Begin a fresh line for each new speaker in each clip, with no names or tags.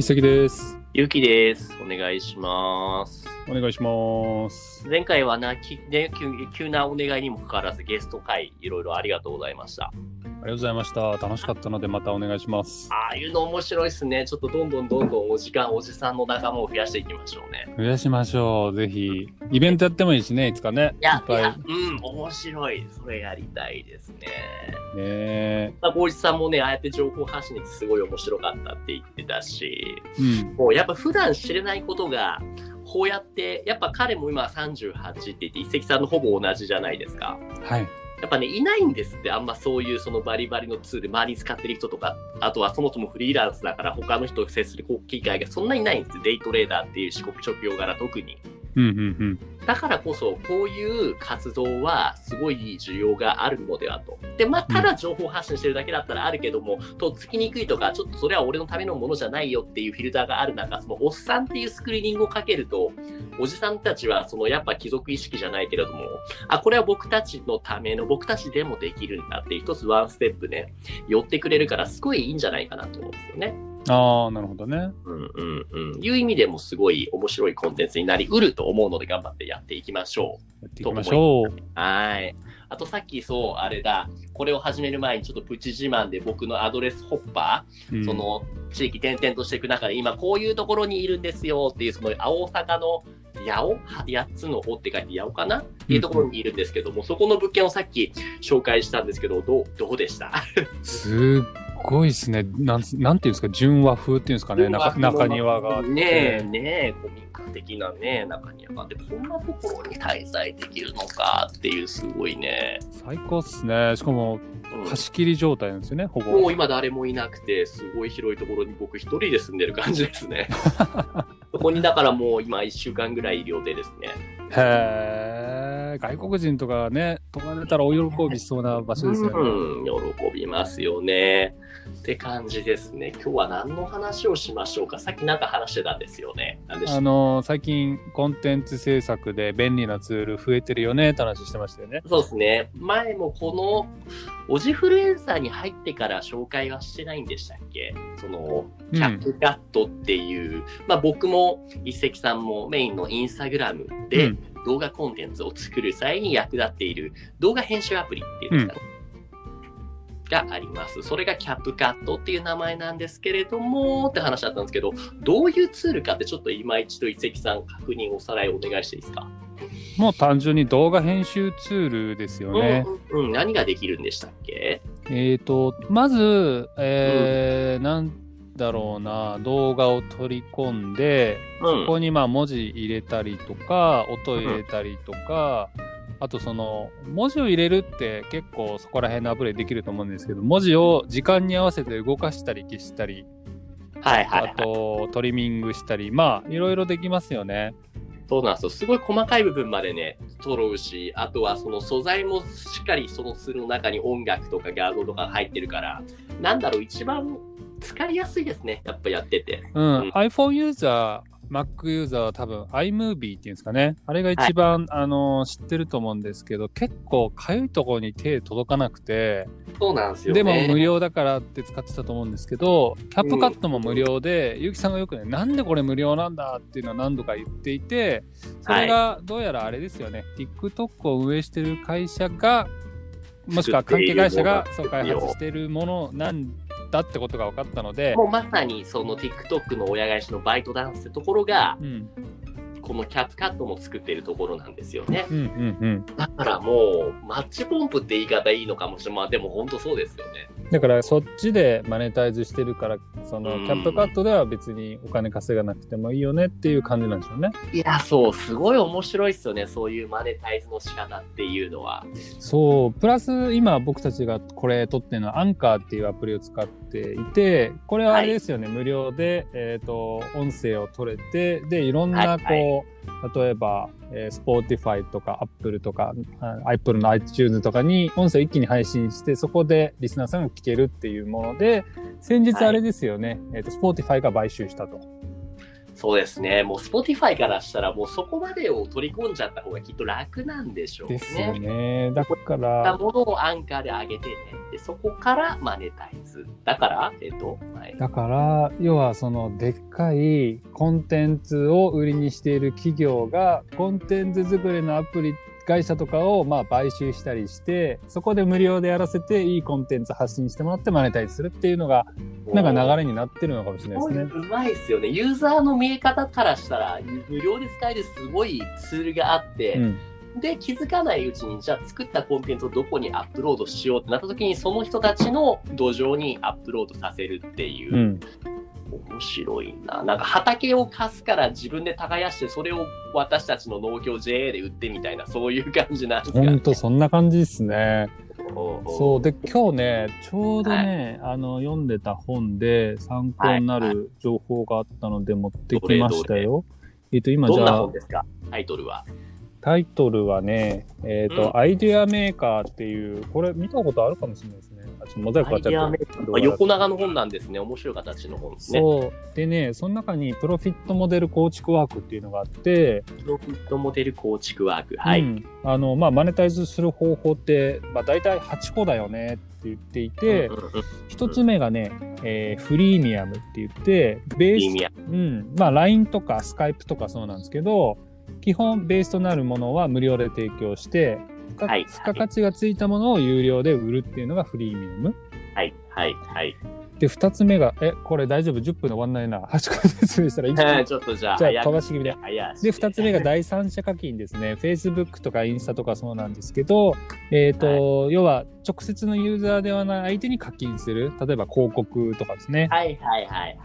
一石です。
ゆうきです。お願いします。
お願いします。
前回はな、きね、急急なお願いにもかかわらずゲスト会いろいろありがとうございました。
ありがとうございました。楽しかったのでまたお願いします。
ああいうの面白いですね。ちょっとどんどんどんどんお時間、おじさんの仲間を増やしていきましょうね。
増やしましょう。ぜひ。イベントやってもいいしね、いつかね。
いや、い
ぱい。
や
ね、
うん、面白い。それやりたいですね。
え。
まあ、光一さんもね、ああやって情報発信ってすごい面白かったって言ってたし、
うん。
もうやっぱ普段知れないことが、こうやって、やっぱ彼も今38って言って、一石さんのほぼ同じじゃないですか。
はい。
やっぱね、いないんですって、あんまそういうそのバリバリのツール、周りに使ってる人とか、あとはそもそもフリーランスだから他の人と接する機会がそんなにないんですデイトレーダーっていう四国職業柄特に。
うんうんうん。
だからこそ、こういう活動はすごい需要があるのではと。で、まあ、ただ情報発信してるだけだったらあるけども、とっつきにくいとか、ちょっとそれは俺のためのものじゃないよっていうフィルターがある中、そのおっさんっていうスクリーニングをかけると、おじさんたちはそのやっぱ貴族意識じゃないけれども、あ、これは僕たちのための、僕たちでもできるんだって一つワンステップね、寄ってくれるからすごいいいんじゃないかなと思うんですよね。
ああ、なるほどね。
うんうんうん。いう意味でもすごい面白いコンテンツになりうると思うので頑張ってやっていきましょう。
やっていきましょう。
はい。あとさっきそう、あれだ、これを始める前にちょっとプチ自慢で僕のアドレスホッパー、
うん
そ、の地域転々としていく中で今こういうところにいるんですよっていうその大阪の八尾？8つの尾って書いて八尾かな？っていうところにいるんですけども、そこの物件をさっき紹介したんですけど、どう、どうでした？
すっごいですね。なん、なんていうんですか、純和風っていうんですかね。中中庭があって。
ねえ、ねえ、コミック的なね、中庭があって、こんなところに滞在できるのかっていうすごいね。
最高っすね。しかも、
うん
貸し切り状態なんですよね、ほぼ。
もう今誰もいなくて、すごい広いところに僕一人で住んでる感じですね。そこにだからもう今1週間ぐらいいる予定ですね。
へえ、外国人とかね、泊まれたらお喜びしそうな場所ですよね。
うん、喜びますよね。って感じですね。今日は何の話をしましょうか？さっきなんか話してたんですよね。
あの最近コンテンツ制作で便利なツール増えてるよねって話してましたよね。
そうですね。前もこの、オジフルエンサーに入ってから紹介はしてないんでしたっけ？その、
うん
キャップカットっていう、まあ僕も一石さんもメインのインスタグラムで
うん
動画コンテンツを作る際に役立っている動画編集アプリっていうんですかね。があります。それがキャップカットっていう名前なんですけれども、って話だったんですけど、どういうツールかってちょっと今一度一石さん確認おさらいお願いしていいですか？
もう単純に動画編集ツールですよね。
うんうんうん、何ができるんでしたっけ？
えっ、と、まず、えーなんだろうな、動画を取り込んで、
うん
ここにまあ文字入れたりとか、音入れたりとか、あとその文字を入れるって結構そこら辺のアプリでできると思うんですけど、文字を時間に合わせて動かしたり消したり、
はいはい、はい
あ。とトリミングしたり、まあいろいろできますよね。
そうなんですよ。すごい細かい部分までね、揃うし、あとはその素材もしっかりそのツールの中に音楽とか画像とか入ってるから、なんだろう、一番使いやすいですね。やっぱやってて。
うん、
うん
iPhone ユーザー、Mac ユーザーは多分 iMovie っていうんですかね。あれが一番、あの知ってると思うんですけど、結構かゆいところに手届かなくて、
そうなんですよ
で
ね。
も無料だからって使ってたと思うんですけど、キャップカットも無料で、ゆうきさんがよくね、なんでこれ無料なんだっていうのを何度か言っていて、それがどうやらあれですよね、TikTok を運営してる会社が、もしくは関係会社がそう開発しているものなんだってことが分かったので、
もうまさにその TikTok の親会社のバイトダンスってところが、
うん、
このキャップカットも作っているところなんですよね。
うん、うん、うん。
だからもう、マッチポンプって言い方いいのかもしれない。まあでも本当そうですよね。
だからそっちでマネタイズしてるから、その
うん
キャップカットでは別にお金稼がなくてもいいよねっていう感じなんでしょうね。
いや、そう、すごい面白いっすよね。そういうマネタイズの仕方っていうのは。
そう、プラス今僕たちがこれ撮ってるのはアンカーっていうアプリを使っていて、これはあれですよね、無料で、えっ、と、音声を取れて、で、いろんな
はい
こう、例えば、えー、Spotify とか Apple とか、あ Apple の iTunes とかに音声を一気に配信して、そこでリスナーさんが聞けるっていうもので、先日あれですよね、えっ、と、Spotify が買収したと。
そうですね。もう Spotify からしたら、もうそこまでを取り込んじゃった方がきっと楽なんでしょうね。
ですよね。だか
た
ら、
ものをアンカーで上げてね。で、そこからマネタイズ。だから、えっと、はい。
だから、要はそのでっかいコンテンツを売りにしている企業が、コンテンツ作りのアプリ会社とかをまあ買収したりして、そこで無料でやらせていいコンテンツ発信してもらってマネタイズするっていうのが、なんか流れになってるのかもしれないですね。
うまいですよね。ユーザーの見え方からしたら、無料で使えるすごいツールがあって、
うん。
で、気づかないうちに、じゃあ作ったコンテンツをどこにアップロードしようってなった時に、その人たちの土壌にアップロードさせるっていうう、
ん。
面白いな。なんか畑を貸すから自分で耕して、それを私たちの農協 JA で売ってみたいな、そういう感じなんですか、
ほんとそんな感じですね。
そ
そう。で、今日ね、ちょうどね、あの、読んでた本で参考になる情報があったので持ってきましたよ。えっと、今じゃあ
どんな本、ですか？タイトルは？
タイトルはね、えっ、と、
うん
アイデアメーカーっていう、これ見たことあるかもしれないですモザイクちゃっ
横長の本なんですね。面白い形の本ですね。
そう。でね、その中にプロフィットモデル構築ワークっていうのがあって、
プロフィットモデル構築ワーク。はい。
うんあの、まあ、マネタイズする方法って、まあ、大体8個だよねって言っていて、
うんうんうん
一つ目がね、えーフリーミアムって言って、ベースうん、まあ LINE とか Skype とかそうなんですけど、基本ベースとなるものは無料で提供して、付加
はい
付加価値がついたものを有料で売るっていうのがフリーミアム。
はい、はい、はい。
で、二つ目が、え、これ大丈夫 ?10 分で終わんないな。8個説明したらいいか
ちょっとじゃあ、
じゃあ飛ばし気味でで、二つ目が第三者課金ですね。Facebook とかインスタとかそうなんですけど、えっ、と、要は直接のユーザーではない相手に課金する。例えば広告とかですね。
はい、はい、はい、はい。はい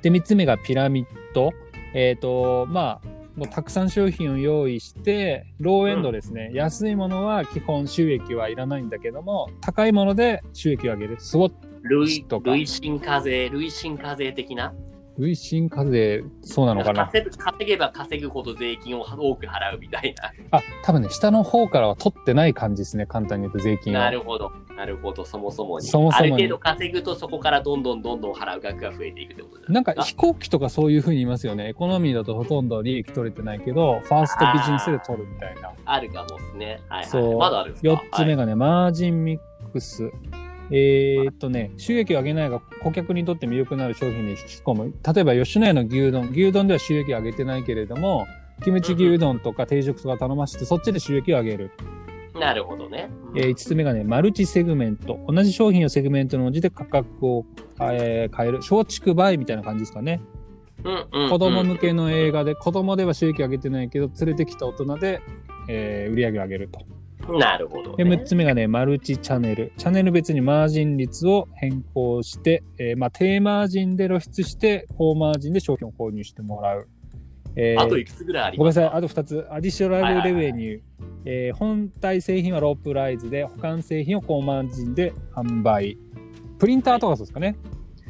で、3つ目がピラミッド。えっ、と、まあ、もうたくさん商品を用意して、ローエンドですね。安いものは基本収益はいらないんだけども、高いもので収益を上げる。スウォッ
累
とか
累進課税、累進課税的な？
累進課税、そうなのかな？
稼げば稼ぐほど税金を多く払うみたい
あ、多分ね、下の方からは取ってない感じですね。簡単に言うと税金
な。
は。
なるほど。なるほど。そもそもに。
そもそもに
ある程度稼ぐとそこからどんどんどんどん払う額が増えていくってことです
なんか飛行機とかそういう風に言いますよね。エコノミーだとほとんど利益取れてないけど、ファーストビジネスで取るみたいな。
あるかもですね。はい、はい。
そう
まだあるんですか
4つ目がね、マージンミックス。えーっとね、収益を上げないが顧客にとって魅力のある商品に引き込む。例えば吉野家の牛丼。牛丼では収益を上げてないけれども、キムチ牛丼とか定食とか頼ませて、そっちで収益を上げる。
なるほどね。
えー5つ目がね、マルチセグメント。同じ商品をセグメントに応じて価格を、えー変える。松竹梅みたいな感じですかね。子供向けの映画で、子供では収益上げてないけど、連れてきた大人で、えー売り上げを上げると。
なるほど、
で、
ね。
6つ目がね、マルチチャンネル。チャンネル別にマージン率を変更して、えーまあ、低マージンで露出して、高マージンで商品を購入してもらう。えー
あといくつぐらいありますか？
ごめんなさい、あと2つ。アディショナルレベニュー。えー本体製品はロープライズで、保管製品を高マージンで販売。プリンターとかそうですかね。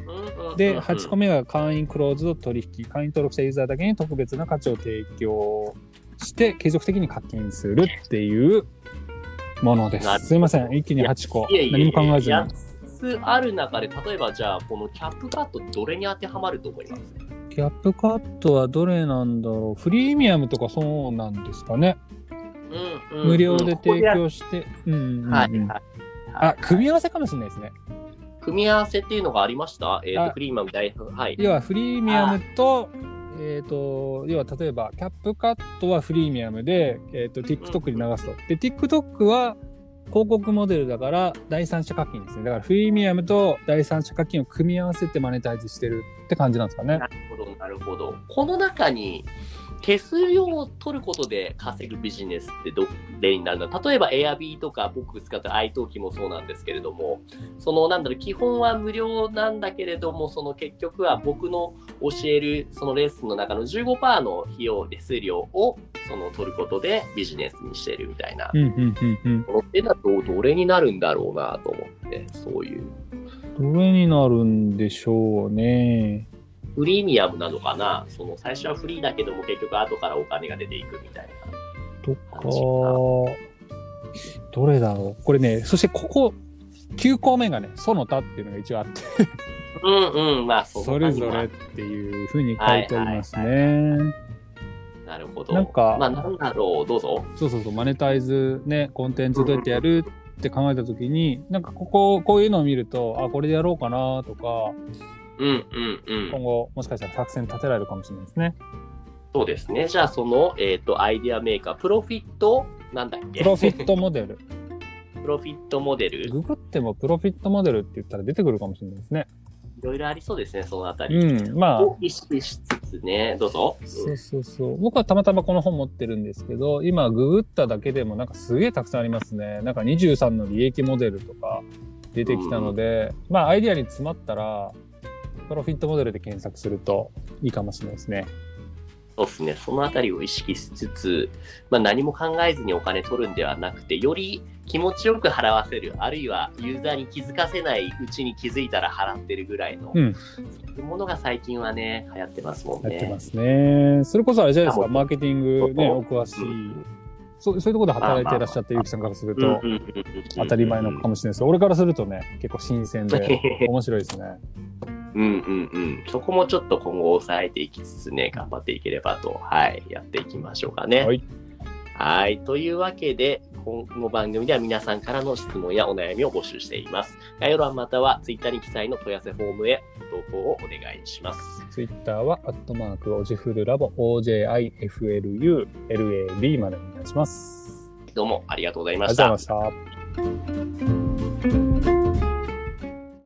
うんうんうん
で、8個目が会員クローズド取引。会員登録したユーザーだけに特別な価値を提供して、継続的に課金するっていうものです。すいません。一気に8個。何も考えずに。
8つある中で、例えばじゃあ、このキャップカットどれに当てはまると思います？
キャップカットはどれなんだろう？フリーミアムとかそうなんですかね？
うんうんうん
無料で提供して。うんうんうん
はいはい。
あ、組み合わせかもしれないですね。
組み合わせっていうのがありました？えっ、
あ
と、フリーマンみたいな。はい。
要はフリーミアムと、えっ、と、要は例えば、キャップカットはフリーミアムで、えっ、と、TikTok に流すと。で、TikTok は広告モデルだから、第三者課金ですね。だから、フリーミアムと第三者課金を組み合わせてマネタイズしてるって感じなんですかね
な。るほど、なるほど。この中に、手数料を取ることで稼ぐビジネスってどれになるの例えば Airb とか僕使った iTalki もそうなんですけれども、そのなんだろう、基本は無料なんだけれども、その結局は僕の教えるそのレッスンの中の15%の費用、手数料をその取ることでビジネスにしてるみたいな
うん、うん、うん、うん。
ものっていうのはどどれになるんだろうなと思って、そういう。
どれになるんでしょうね。
フリーミアムなのかな？その最初はフリーだけども結局後からお金が出ていくみたいな。
とか、どれだろう？これね、そしてここ、9項目がね、その他っていうのが一応あって、
うんうん、まあ、そ
それぞれっていうふうに書いてありますね。
なるほど。
なんか
まあ、なんだろう、どうぞ。
そうそうそう、マネタイズね、コンテンツどうやってやるって考えたときに、なんかここ、こういうのを見ると、あ、これでやろうかなとか、
うんうんうん。
今後もしかしたら作戦立てられるかもしれないですね。
そうですね。じゃあ、その、えっ、と、アイデアメーカー、プロフィット、なんだっけ？
プロフィットモデル。
プロフィットモデル？
ググってもプロフィットモデルって言ったら出てくるかもしれないですね。
いろいろありそうですね、そのあたり。
うん、まあ、
を意識しつつね、どうぞ。
そうそうそう。僕はたまたまこの本持ってるんですけど、今ググっただけでもなんかすげえたくさんありますね。なんか23の利益モデルとか出てきたので、まあアイディアに詰まったら、プロフィットモデルで検索するといいかもしれないですね。
そうですね、そのあたりを意識しつつ、まあ、何も考えずにお金取るんではなくて、より気持ちよく払わせる、あるいはユーザーに気づかせないうちに気づいたら払ってるぐらいの、
うん
そういうものが最近はね、流行ってますもんね。
やってますね。それこそあれじゃないですか、
あ
マーケティングね、
うん
お詳しい。そうそういうところで働いていらっしゃったゆきさんからすると、当たり前ののかもしれないです。俺からするとね、結構新鮮で 面白いですね。
うんうんうん。そこもちょっと今後抑えていきつつね、頑張っていければと、はい、やっていきましょうかね。
はい。
はい。というわけで、今後番組では皆さんからの質問やお悩みを募集しています。概要欄または Twitter に記載の問い合わせフォームへ投稿をお願いします。
ツイッターは、アットマーク、オジフルラボ、OJIFLU、LAB までお願いします。
どうもありがとうございまし
ありがとう
た
ございました。